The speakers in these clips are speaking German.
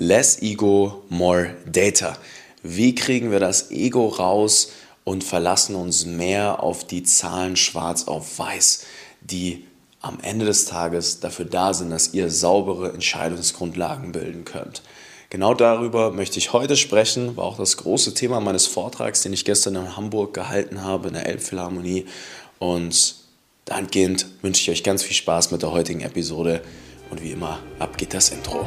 Less Ego, More Data. Wie kriegen wir das Ego raus und verlassen uns mehr auf die Zahlen schwarz auf weiß, die am Ende des Tages dafür da sind, dass ihr saubere Entscheidungsgrundlagen bilden könnt. Genau darüber möchte ich heute sprechen, war auch das große Thema meines Vortrags, den ich gestern in Hamburg gehalten habe, in der Elbphilharmonie. Und dahingehend wünsche ich euch ganz viel Spaß mit der heutigen Episode. Und wie immer, ab geht das Intro.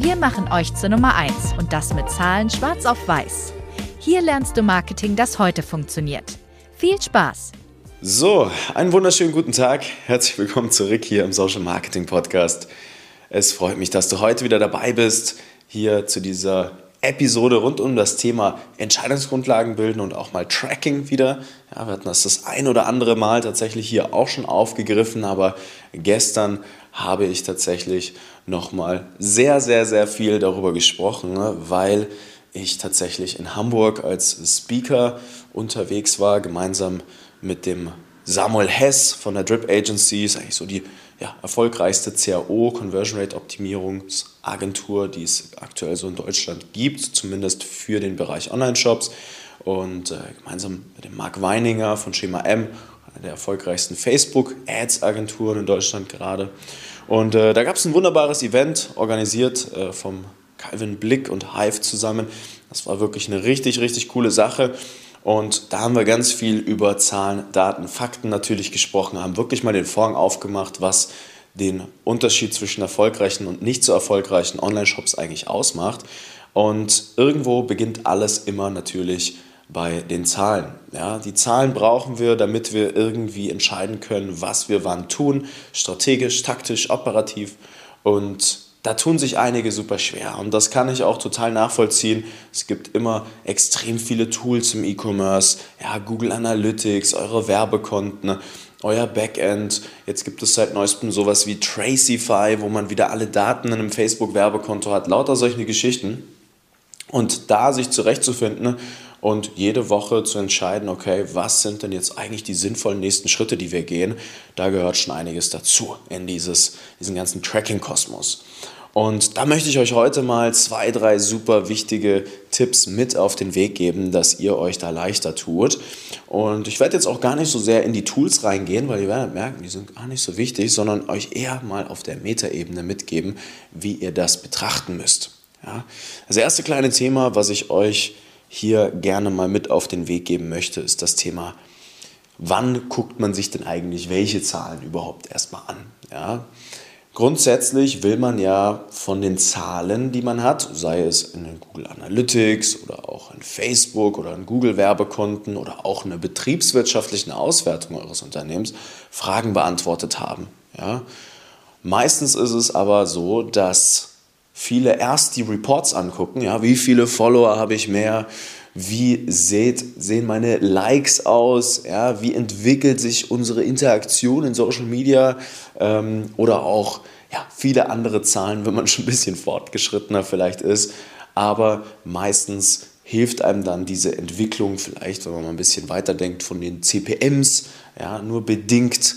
Wir machen euch zur Nummer 1 und das mit Zahlen schwarz auf weiß. Hier lernst du Marketing, das heute funktioniert. Viel Spaß! So, einen wunderschönen guten Tag. Herzlich willkommen zurück hier im Social Marketing Podcast. Es freut mich, dass du heute wieder dabei bist, hier zu dieser Episode rund um das Thema Entscheidungsgrundlagen bilden und auch mal Tracking wieder. Ja, wir hatten das das ein oder andere Mal tatsächlich hier auch schon aufgegriffen, aber gestern habe ich tatsächlich nochmal sehr, sehr, sehr viel darüber gesprochen, ne, weil ich tatsächlich in Hamburg als Speaker unterwegs war, gemeinsam mit dem Samuel Hess von der Drip Agency, ist eigentlich so die ja, erfolgreichste CAO, Conversion Rate Optimierungsagentur, die es aktuell so in Deutschland gibt, zumindest für den Bereich Online-Shops. Und äh, gemeinsam mit dem Marc Weininger von Schema M, der erfolgreichsten Facebook-Ads-Agenturen in Deutschland gerade. Und äh, da gab es ein wunderbares Event, organisiert äh, vom Calvin Blick und Hive zusammen. Das war wirklich eine richtig, richtig coole Sache. Und da haben wir ganz viel über Zahlen, Daten, Fakten natürlich gesprochen, haben wirklich mal den Vorhang aufgemacht, was den Unterschied zwischen erfolgreichen und nicht so erfolgreichen Online-Shops eigentlich ausmacht. Und irgendwo beginnt alles immer natürlich bei den Zahlen. Ja, die Zahlen brauchen wir, damit wir irgendwie entscheiden können, was wir wann tun, strategisch, taktisch, operativ. Und da tun sich einige super schwer und das kann ich auch total nachvollziehen. Es gibt immer extrem viele Tools im E-Commerce, ja, Google Analytics, eure Werbekonten, euer Backend. Jetzt gibt es seit neuestem sowas wie Tracify, wo man wieder alle Daten in einem Facebook-Werbekonto hat, lauter solche Geschichten. Und da sich zurechtzufinden und jede Woche zu entscheiden, okay, was sind denn jetzt eigentlich die sinnvollen nächsten Schritte, die wir gehen, da gehört schon einiges dazu in dieses, diesen ganzen Tracking-Kosmos. Und da möchte ich euch heute mal zwei, drei super wichtige Tipps mit auf den Weg geben, dass ihr euch da leichter tut. Und ich werde jetzt auch gar nicht so sehr in die Tools reingehen, weil ihr werdet merken, die sind gar nicht so wichtig, sondern euch eher mal auf der Metaebene mitgeben, wie ihr das betrachten müsst. Ja? Das erste kleine Thema, was ich euch hier gerne mal mit auf den Weg geben möchte, ist das Thema, wann guckt man sich denn eigentlich welche Zahlen überhaupt erstmal an? Ja? Grundsätzlich will man ja von den Zahlen, die man hat, sei es in Google Analytics oder auch in Facebook oder in Google Werbekonten oder auch in der betriebswirtschaftlichen Auswertung eures Unternehmens, Fragen beantwortet haben. Ja? Meistens ist es aber so, dass viele erst die Reports angucken, ja, wie viele Follower habe ich mehr, wie seht, sehen meine Likes aus, ja, wie entwickelt sich unsere Interaktion in Social Media ähm, oder auch ja, viele andere Zahlen, wenn man schon ein bisschen fortgeschrittener vielleicht ist. Aber meistens hilft einem dann diese Entwicklung vielleicht, wenn man mal ein bisschen weiterdenkt von den CPMs, ja, nur bedingt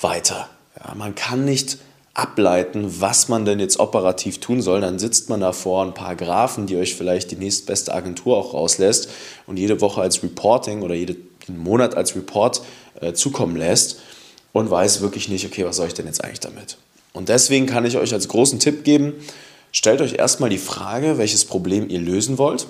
weiter. Ja, man kann nicht ableiten, was man denn jetzt operativ tun soll, dann sitzt man da vor ein paar Graphen, die euch vielleicht die nächstbeste Agentur auch rauslässt und jede Woche als Reporting oder jeden Monat als Report äh, zukommen lässt und weiß wirklich nicht, okay, was soll ich denn jetzt eigentlich damit? Und deswegen kann ich euch als großen Tipp geben, stellt euch erstmal die Frage, welches Problem ihr lösen wollt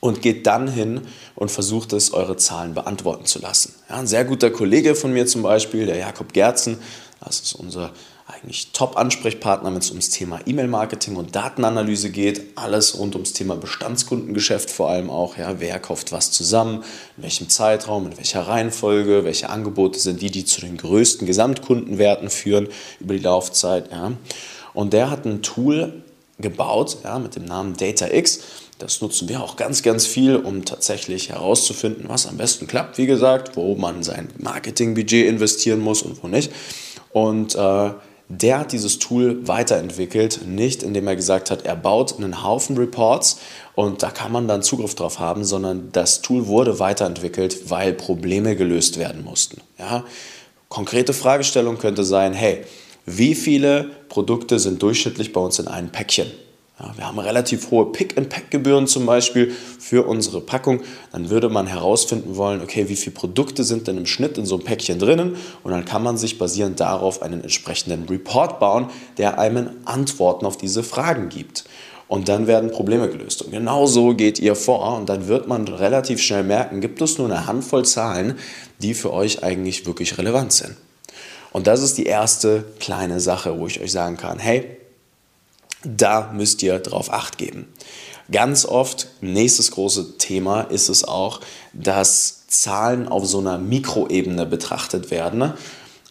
und geht dann hin und versucht es, eure Zahlen beantworten zu lassen. Ja, ein sehr guter Kollege von mir zum Beispiel, der Jakob Gerzen, das ist unser eigentlich Top-Ansprechpartner, wenn es ums Thema E-Mail-Marketing und Datenanalyse geht. Alles rund ums Thema Bestandskundengeschäft vor allem auch. Ja, wer kauft was zusammen, in welchem Zeitraum, in welcher Reihenfolge, welche Angebote sind die, die zu den größten Gesamtkundenwerten führen über die Laufzeit. Ja. Und der hat ein Tool gebaut ja, mit dem Namen DataX. Das nutzen wir auch ganz, ganz viel, um tatsächlich herauszufinden, was am besten klappt, wie gesagt, wo man sein Marketingbudget investieren muss und wo nicht. Und äh, der hat dieses Tool weiterentwickelt, nicht indem er gesagt hat, er baut einen Haufen Reports und da kann man dann Zugriff drauf haben, sondern das Tool wurde weiterentwickelt, weil Probleme gelöst werden mussten. Ja? Konkrete Fragestellung könnte sein, hey, wie viele Produkte sind durchschnittlich bei uns in einem Päckchen? Ja, wir haben relativ hohe Pick-and-Pack-Gebühren zum Beispiel für unsere Packung. Dann würde man herausfinden wollen, okay, wie viele Produkte sind denn im Schnitt in so einem Päckchen drinnen? Und dann kann man sich basierend darauf einen entsprechenden Report bauen, der einem Antworten auf diese Fragen gibt. Und dann werden Probleme gelöst. Und genau so geht ihr vor. Und dann wird man relativ schnell merken, gibt es nur eine Handvoll Zahlen, die für euch eigentlich wirklich relevant sind. Und das ist die erste kleine Sache, wo ich euch sagen kann, hey, da müsst ihr drauf acht geben. Ganz oft, nächstes große Thema ist es auch, dass Zahlen auf so einer Mikroebene betrachtet werden,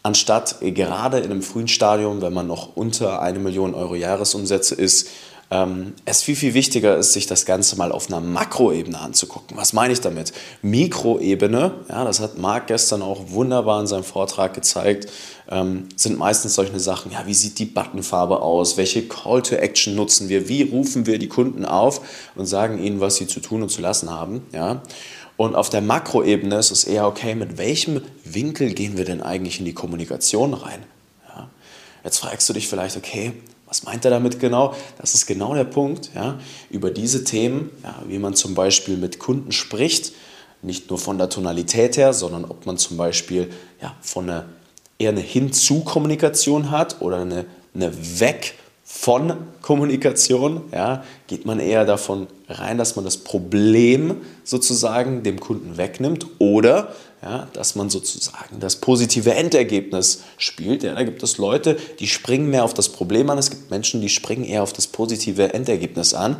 anstatt gerade in einem frühen Stadium, wenn man noch unter eine Million Euro Jahresumsätze ist, es viel, viel wichtiger ist, sich das Ganze mal auf einer Makroebene anzugucken. Was meine ich damit? Mikroebene, ja, das hat Marc gestern auch wunderbar in seinem Vortrag gezeigt, ähm, sind meistens solche Sachen, ja, wie sieht die Buttonfarbe aus, welche Call to Action nutzen wir, wie rufen wir die Kunden auf und sagen ihnen, was sie zu tun und zu lassen haben, ja. Und auf der Makroebene ist es eher okay, mit welchem Winkel gehen wir denn eigentlich in die Kommunikation rein? Ja. Jetzt fragst du dich vielleicht, okay, was meint er damit genau? Das ist genau der Punkt, ja, über diese Themen, ja, wie man zum Beispiel mit Kunden spricht, nicht nur von der Tonalität her, sondern ob man zum Beispiel ja, von einer, eher eine Hinzu-Kommunikation hat oder eine, eine Weg- von Kommunikation, ja, geht man eher davon rein, dass man das Problem sozusagen dem Kunden wegnimmt oder ja, dass man sozusagen das positive Endergebnis spielt. Ja, da gibt es Leute, die springen mehr auf das Problem an, es gibt Menschen, die springen eher auf das positive Endergebnis an.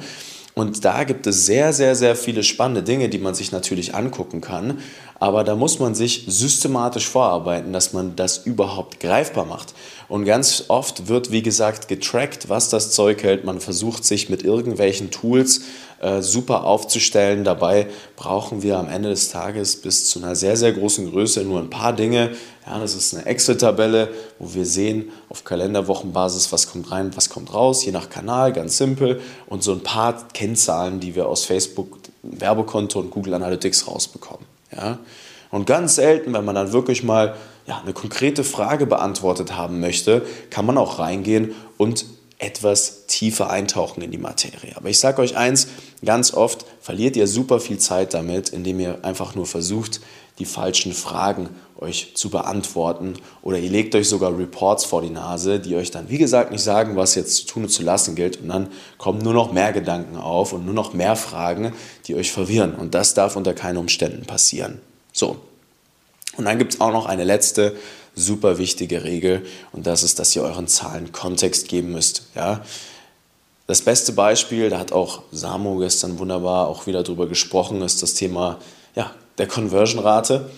Und da gibt es sehr, sehr, sehr viele spannende Dinge, die man sich natürlich angucken kann. Aber da muss man sich systematisch vorarbeiten, dass man das überhaupt greifbar macht. Und ganz oft wird, wie gesagt, getrackt, was das Zeug hält. Man versucht sich mit irgendwelchen Tools äh, super aufzustellen. Dabei brauchen wir am Ende des Tages bis zu einer sehr, sehr großen Größe nur ein paar Dinge. Ja, das ist eine Excel-Tabelle, wo wir sehen auf Kalenderwochenbasis, was kommt rein, was kommt raus, je nach Kanal, ganz simpel. Und so ein paar Kennzahlen, die wir aus Facebook, Werbekonto und Google Analytics rausbekommen. Ja? Und ganz selten, wenn man dann wirklich mal ja, eine konkrete Frage beantwortet haben möchte, kann man auch reingehen und etwas tiefer eintauchen in die Materie. Aber ich sage euch eins, ganz oft verliert ihr super viel Zeit damit, indem ihr einfach nur versucht, die falschen Fragen euch zu beantworten oder ihr legt euch sogar Reports vor die Nase, die euch dann, wie gesagt, nicht sagen, was jetzt zu tun und zu lassen gilt und dann kommen nur noch mehr Gedanken auf und nur noch mehr Fragen, die euch verwirren und das darf unter keinen Umständen passieren. So, und dann gibt es auch noch eine letzte super wichtige Regel und das ist, dass ihr euren Zahlen Kontext geben müsst. Ja? Das beste Beispiel, da hat auch Samo gestern wunderbar auch wieder drüber gesprochen, ist das Thema ja, der Conversion-Rate.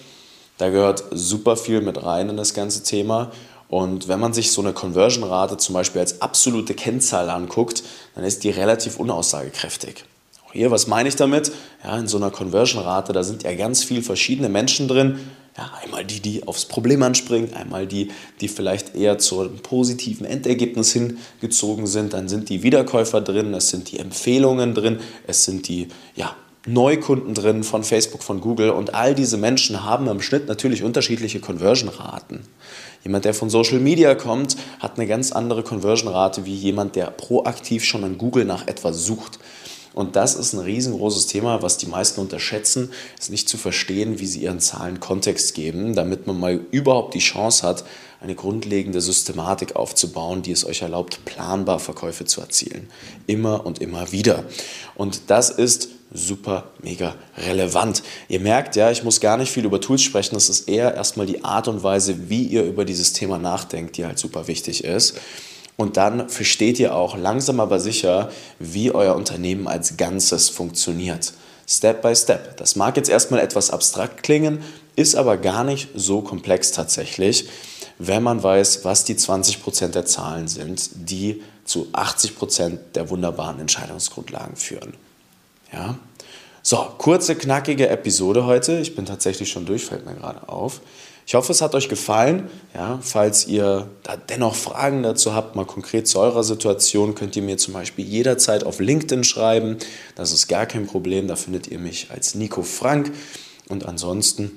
Da gehört super viel mit rein in das ganze Thema. Und wenn man sich so eine Conversion-Rate zum Beispiel als absolute Kennzahl anguckt, dann ist die relativ unaussagekräftig. Auch hier, was meine ich damit? Ja, in so einer Conversion-Rate, da sind ja ganz viele verschiedene Menschen drin, ja, einmal die, die aufs Problem anspringen, einmal die, die vielleicht eher zu einem positiven Endergebnis hingezogen sind. Dann sind die Wiederkäufer drin, es sind die Empfehlungen drin, es sind die ja, Neukunden drin von Facebook, von Google und all diese Menschen haben im Schnitt natürlich unterschiedliche Conversion-Raten. Jemand, der von Social Media kommt, hat eine ganz andere Conversion-Rate wie jemand, der proaktiv schon an Google nach etwas sucht. Und das ist ein riesengroßes Thema, was die meisten unterschätzen, ist nicht zu verstehen, wie sie ihren Zahlen Kontext geben, damit man mal überhaupt die Chance hat, eine grundlegende Systematik aufzubauen, die es euch erlaubt, planbar Verkäufe zu erzielen. Immer und immer wieder. Und das ist super, mega relevant. Ihr merkt ja, ich muss gar nicht viel über Tools sprechen. Es ist eher erstmal die Art und Weise, wie ihr über dieses Thema nachdenkt, die halt super wichtig ist. Und dann versteht ihr auch langsam aber sicher, wie euer Unternehmen als Ganzes funktioniert. Step by Step. Das mag jetzt erstmal etwas abstrakt klingen, ist aber gar nicht so komplex tatsächlich, wenn man weiß, was die 20% der Zahlen sind, die zu 80 Prozent der wunderbaren Entscheidungsgrundlagen führen. Ja? So, kurze, knackige Episode heute. Ich bin tatsächlich schon durch, fällt mir gerade auf. Ich hoffe, es hat euch gefallen. Ja, falls ihr da dennoch Fragen dazu habt, mal konkret zu eurer Situation, könnt ihr mir zum Beispiel jederzeit auf LinkedIn schreiben. Das ist gar kein Problem. Da findet ihr mich als Nico Frank. Und ansonsten,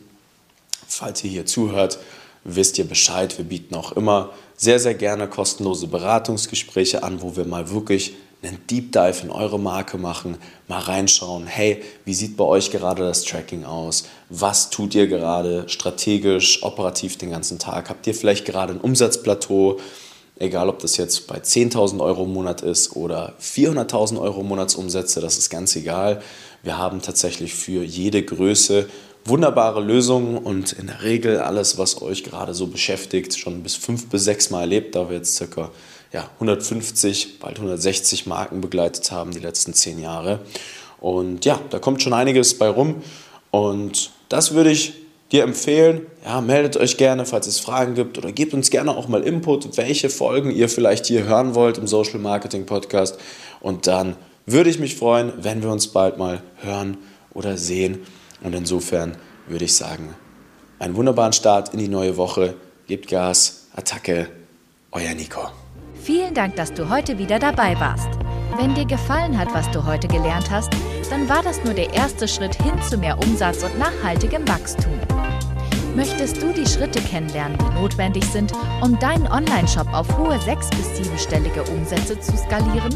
falls ihr hier zuhört, wisst ihr Bescheid. Wir bieten auch immer sehr, sehr gerne kostenlose Beratungsgespräche an, wo wir mal wirklich einen Deep Dive in eure Marke machen, mal reinschauen, hey, wie sieht bei euch gerade das Tracking aus? Was tut ihr gerade strategisch, operativ den ganzen Tag? Habt ihr vielleicht gerade ein Umsatzplateau? Egal, ob das jetzt bei 10.000 Euro im Monat ist oder 400.000 Euro Monatsumsätze, das ist ganz egal. Wir haben tatsächlich für jede Größe wunderbare Lösungen und in der Regel alles, was euch gerade so beschäftigt, schon bis fünf bis sechs Mal erlebt, da wir jetzt circa ja, 150, bald 160 Marken begleitet haben die letzten zehn Jahre. Und ja, da kommt schon einiges bei rum. Und das würde ich dir empfehlen. Ja, meldet euch gerne, falls es Fragen gibt oder gebt uns gerne auch mal Input, welche Folgen ihr vielleicht hier hören wollt im Social Marketing Podcast. Und dann würde ich mich freuen, wenn wir uns bald mal hören oder sehen. Und insofern würde ich sagen, einen wunderbaren Start in die neue Woche. Gebt Gas, Attacke, euer Nico. Vielen Dank, dass du heute wieder dabei warst. Wenn dir gefallen hat, was du heute gelernt hast, dann war das nur der erste Schritt hin zu mehr Umsatz und nachhaltigem Wachstum. Möchtest du die Schritte kennenlernen, die notwendig sind, um deinen Online-Shop auf hohe sechs- bis siebenstellige Umsätze zu skalieren?